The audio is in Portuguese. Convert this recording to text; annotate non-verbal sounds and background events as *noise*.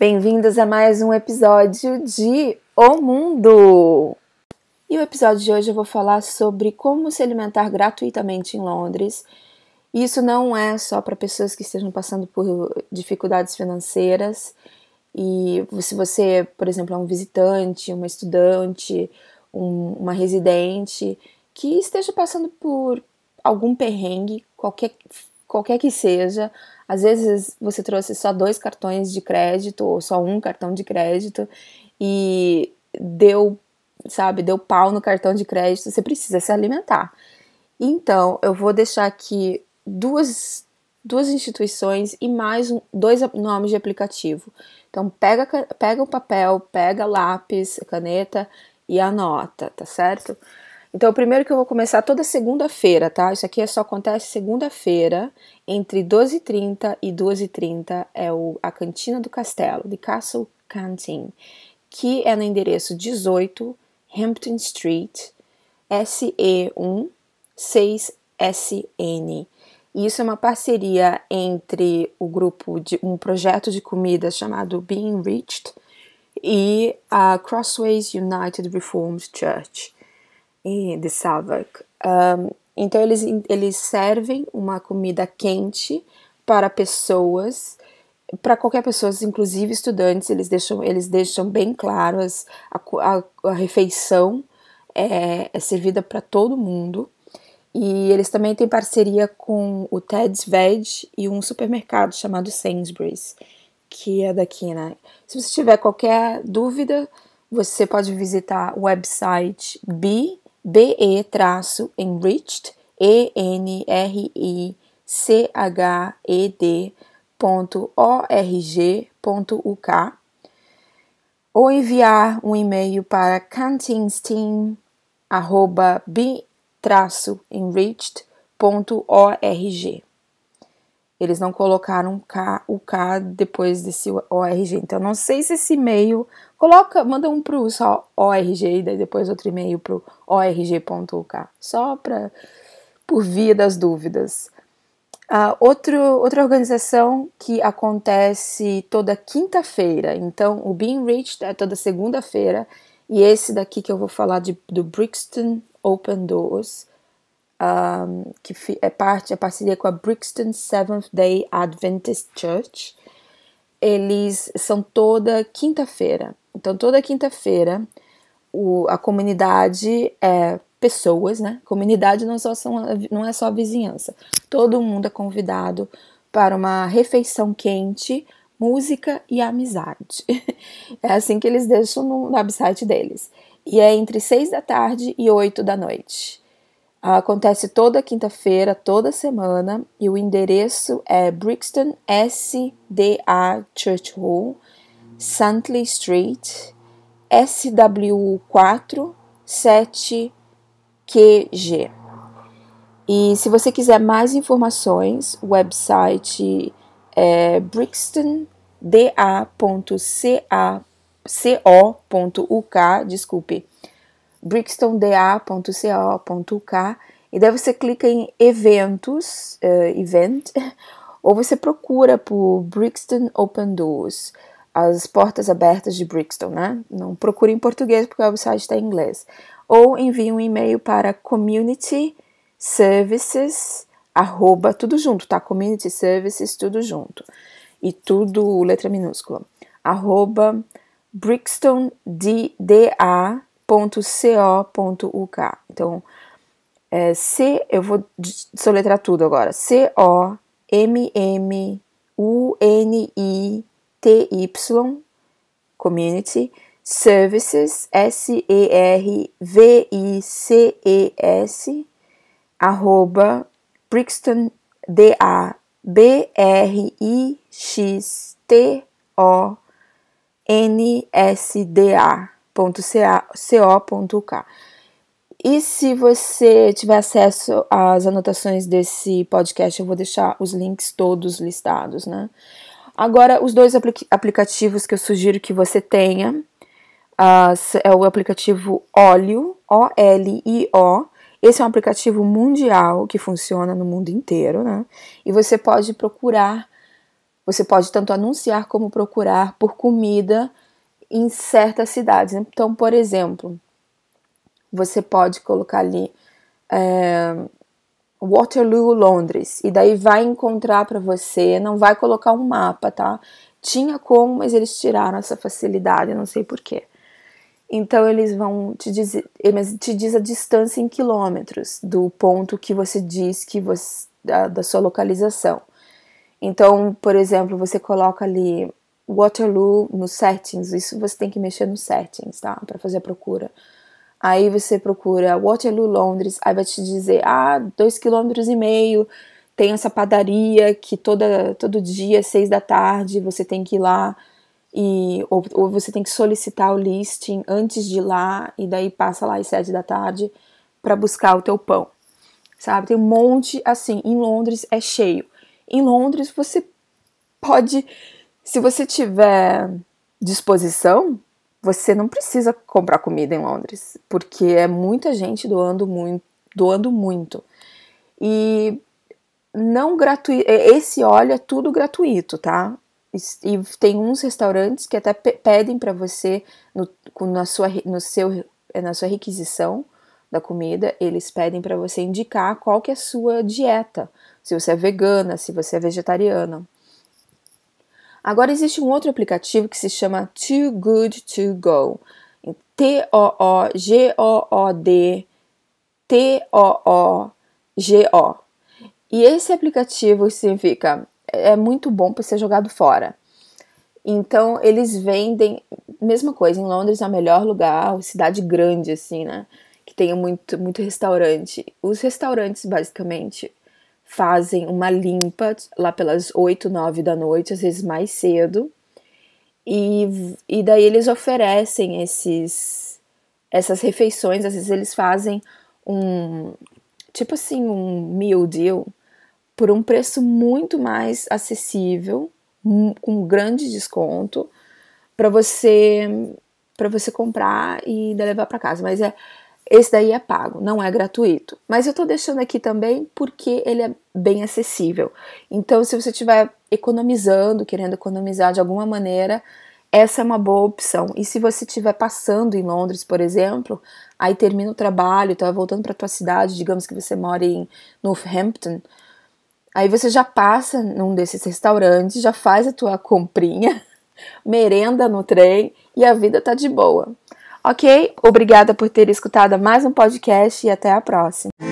Bem-vindos a mais um episódio de O Mundo! E o episódio de hoje eu vou falar sobre como se alimentar gratuitamente em Londres. Isso não é só para pessoas que estejam passando por dificuldades financeiras. E se você, por exemplo, é um visitante, uma estudante, um, uma residente que esteja passando por algum perrengue, qualquer, qualquer que seja, às vezes você trouxe só dois cartões de crédito ou só um cartão de crédito e deu, sabe, deu pau no cartão de crédito, você precisa se alimentar. Então, eu vou deixar aqui duas, duas instituições e mais um, dois nomes de aplicativo. Então, pega, pega o papel, pega lápis, caneta e anota, tá certo? Então, o primeiro que eu vou começar toda segunda-feira, tá? Isso aqui só acontece segunda-feira, entre 12h30 e 2h30, é o, a Cantina do Castelo, de Castle Canteen, que é no endereço 18 Hampton Street, SE1 6SN. Isso é uma parceria entre o grupo de um projeto de comida chamado Being Reached e a Crossways United Reformed Church de Southwark. Um, então eles, eles servem uma comida quente para pessoas, para qualquer pessoa, inclusive estudantes, eles deixam, eles deixam bem claro as, a, a, a refeição é, é servida para todo mundo. E eles também têm parceria com o Ted's Veg e um supermercado chamado Sainsbury's, que é daqui, né? Se você tiver qualquer dúvida, você pode visitar o website b be-enriched, E-N-R-I-C-H-E-D .org.uk ou enviar um e-mail para canteensteam@b-enriched.org. Eles não colocaram K, o K depois desse ORG. Então, não sei se esse e-mail. Coloca, manda um pro só ORG e daí depois outro e-mail pro org.uk. Só para por via das dúvidas. Uh, outro, outra organização que acontece toda quinta-feira. Então, o Being Reached é toda segunda-feira. E esse daqui que eu vou falar de, do Brixton Open Doors um, que é parte, a parceria com a Brixton Seventh Day Adventist Church. Eles são toda quinta-feira. Então, toda quinta-feira, a comunidade é pessoas, né? Comunidade não, só são, não é só a vizinhança. Todo mundo é convidado para uma refeição quente, música e amizade. *laughs* É assim que eles deixam no website deles. E é entre seis da tarde e oito da noite. Acontece toda quinta-feira, toda semana, e o endereço é Brixton SDA Church Hall, Santley Street, SW4 7QG. E se você quiser mais informações, o website é brixtonda.co.uk, desculpe, brixtonda.co.uk e daí você clica em eventos, uh, event, *laughs* ou você procura por Brixton Open Doors, as portas abertas de Brixton, né? Não procure em português porque o website está em inglês. Ou envie um e-mail para community services, arroba, tudo junto, tá? Community services, tudo junto. E tudo letra minúscula. Arroba brixtonda.com co.uk. Então, é, C, eu vou soletrar tudo agora. C-O-M-M-U-N-I-T-Y, Community, Services, S-E-R-V-I-C-E-S, arroba, Brixton, D-A, B-R-I-X-T-O-N-S-D-A co.uk. E se você tiver acesso às anotações desse podcast, eu vou deixar os links todos listados, né? Agora, os dois apl aplicativos que eu sugiro que você tenha é o aplicativo Olio, O-L-I-O. Esse é um aplicativo mundial que funciona no mundo inteiro, né? E você pode procurar você pode tanto anunciar como procurar por comida em certas cidades. Então, por exemplo, você pode colocar ali é, Waterloo, Londres, e daí vai encontrar para você, não vai colocar um mapa, tá? Tinha como, mas eles tiraram essa facilidade, não sei porquê. Então eles vão te dizer, te diz a distância em quilômetros do ponto que você diz que você da, da sua localização. Então, por exemplo, você coloca ali Waterloo no settings, isso você tem que mexer no settings, tá? Para fazer a procura. Aí você procura Waterloo, Londres, aí vai te dizer, ah, dois quilômetros e meio, tem essa padaria que toda, todo dia, seis da tarde, você tem que ir lá e ou, ou, você tem que solicitar o listing antes de ir lá e daí passa lá às sete da tarde para buscar o teu pão, sabe? Tem um monte assim. Em Londres é cheio. Em Londres você pode, se você tiver disposição, você não precisa comprar comida em Londres, porque é muita gente doando muito, doando muito. E não gratuito, esse óleo é tudo gratuito, tá? E tem uns restaurantes que até pedem para você no, na sua no seu na sua requisição da comida, eles pedem para você indicar qual que é a sua dieta, se você é vegana, se você é vegetariana. Agora existe um outro aplicativo que se chama Too Good To Go. T-O-O-G-O-O-D T-O-O-G-O. E esse aplicativo significa é muito bom para ser jogado fora. Então eles vendem, mesma coisa, em Londres é o melhor lugar, cidade grande assim, né? Que tenha muito, muito restaurante. Os restaurantes basicamente fazem uma limpa lá pelas 8, 9 da noite, às vezes mais cedo. E, e daí eles oferecem esses essas refeições, às vezes eles fazem um tipo assim, um meal deal por um preço muito mais acessível, com grande desconto, para você para você comprar e levar para casa. Mas é esse daí é pago, não é gratuito. Mas eu tô deixando aqui também porque ele é bem acessível. Então, se você estiver economizando, querendo economizar de alguma maneira, essa é uma boa opção. E se você estiver passando em Londres, por exemplo, aí termina o trabalho, tá voltando para tua cidade, digamos que você mora em Northampton, aí você já passa num desses restaurantes, já faz a tua comprinha, *laughs* merenda no trem e a vida tá de boa. Ok? Obrigada por ter escutado mais um podcast e até a próxima.